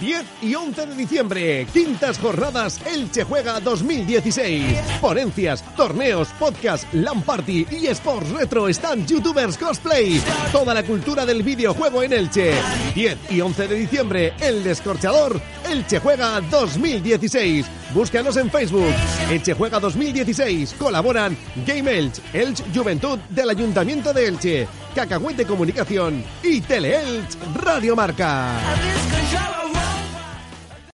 10 y 11 de diciembre, quintas jornadas Elche Juega 2016. Ponencias, torneos, podcast, LAN Party y Sports Retro están youtubers cosplay. Toda la cultura del videojuego en Elche. 10 y 11 de diciembre, El Descorchador, Elche Juega 2016. Búscanos en Facebook. Elche Juega 2016. Colaboran Game Elche, Elche Juventud del Ayuntamiento de Elche, Cacahuete Comunicación y Teleelch Radio Marca.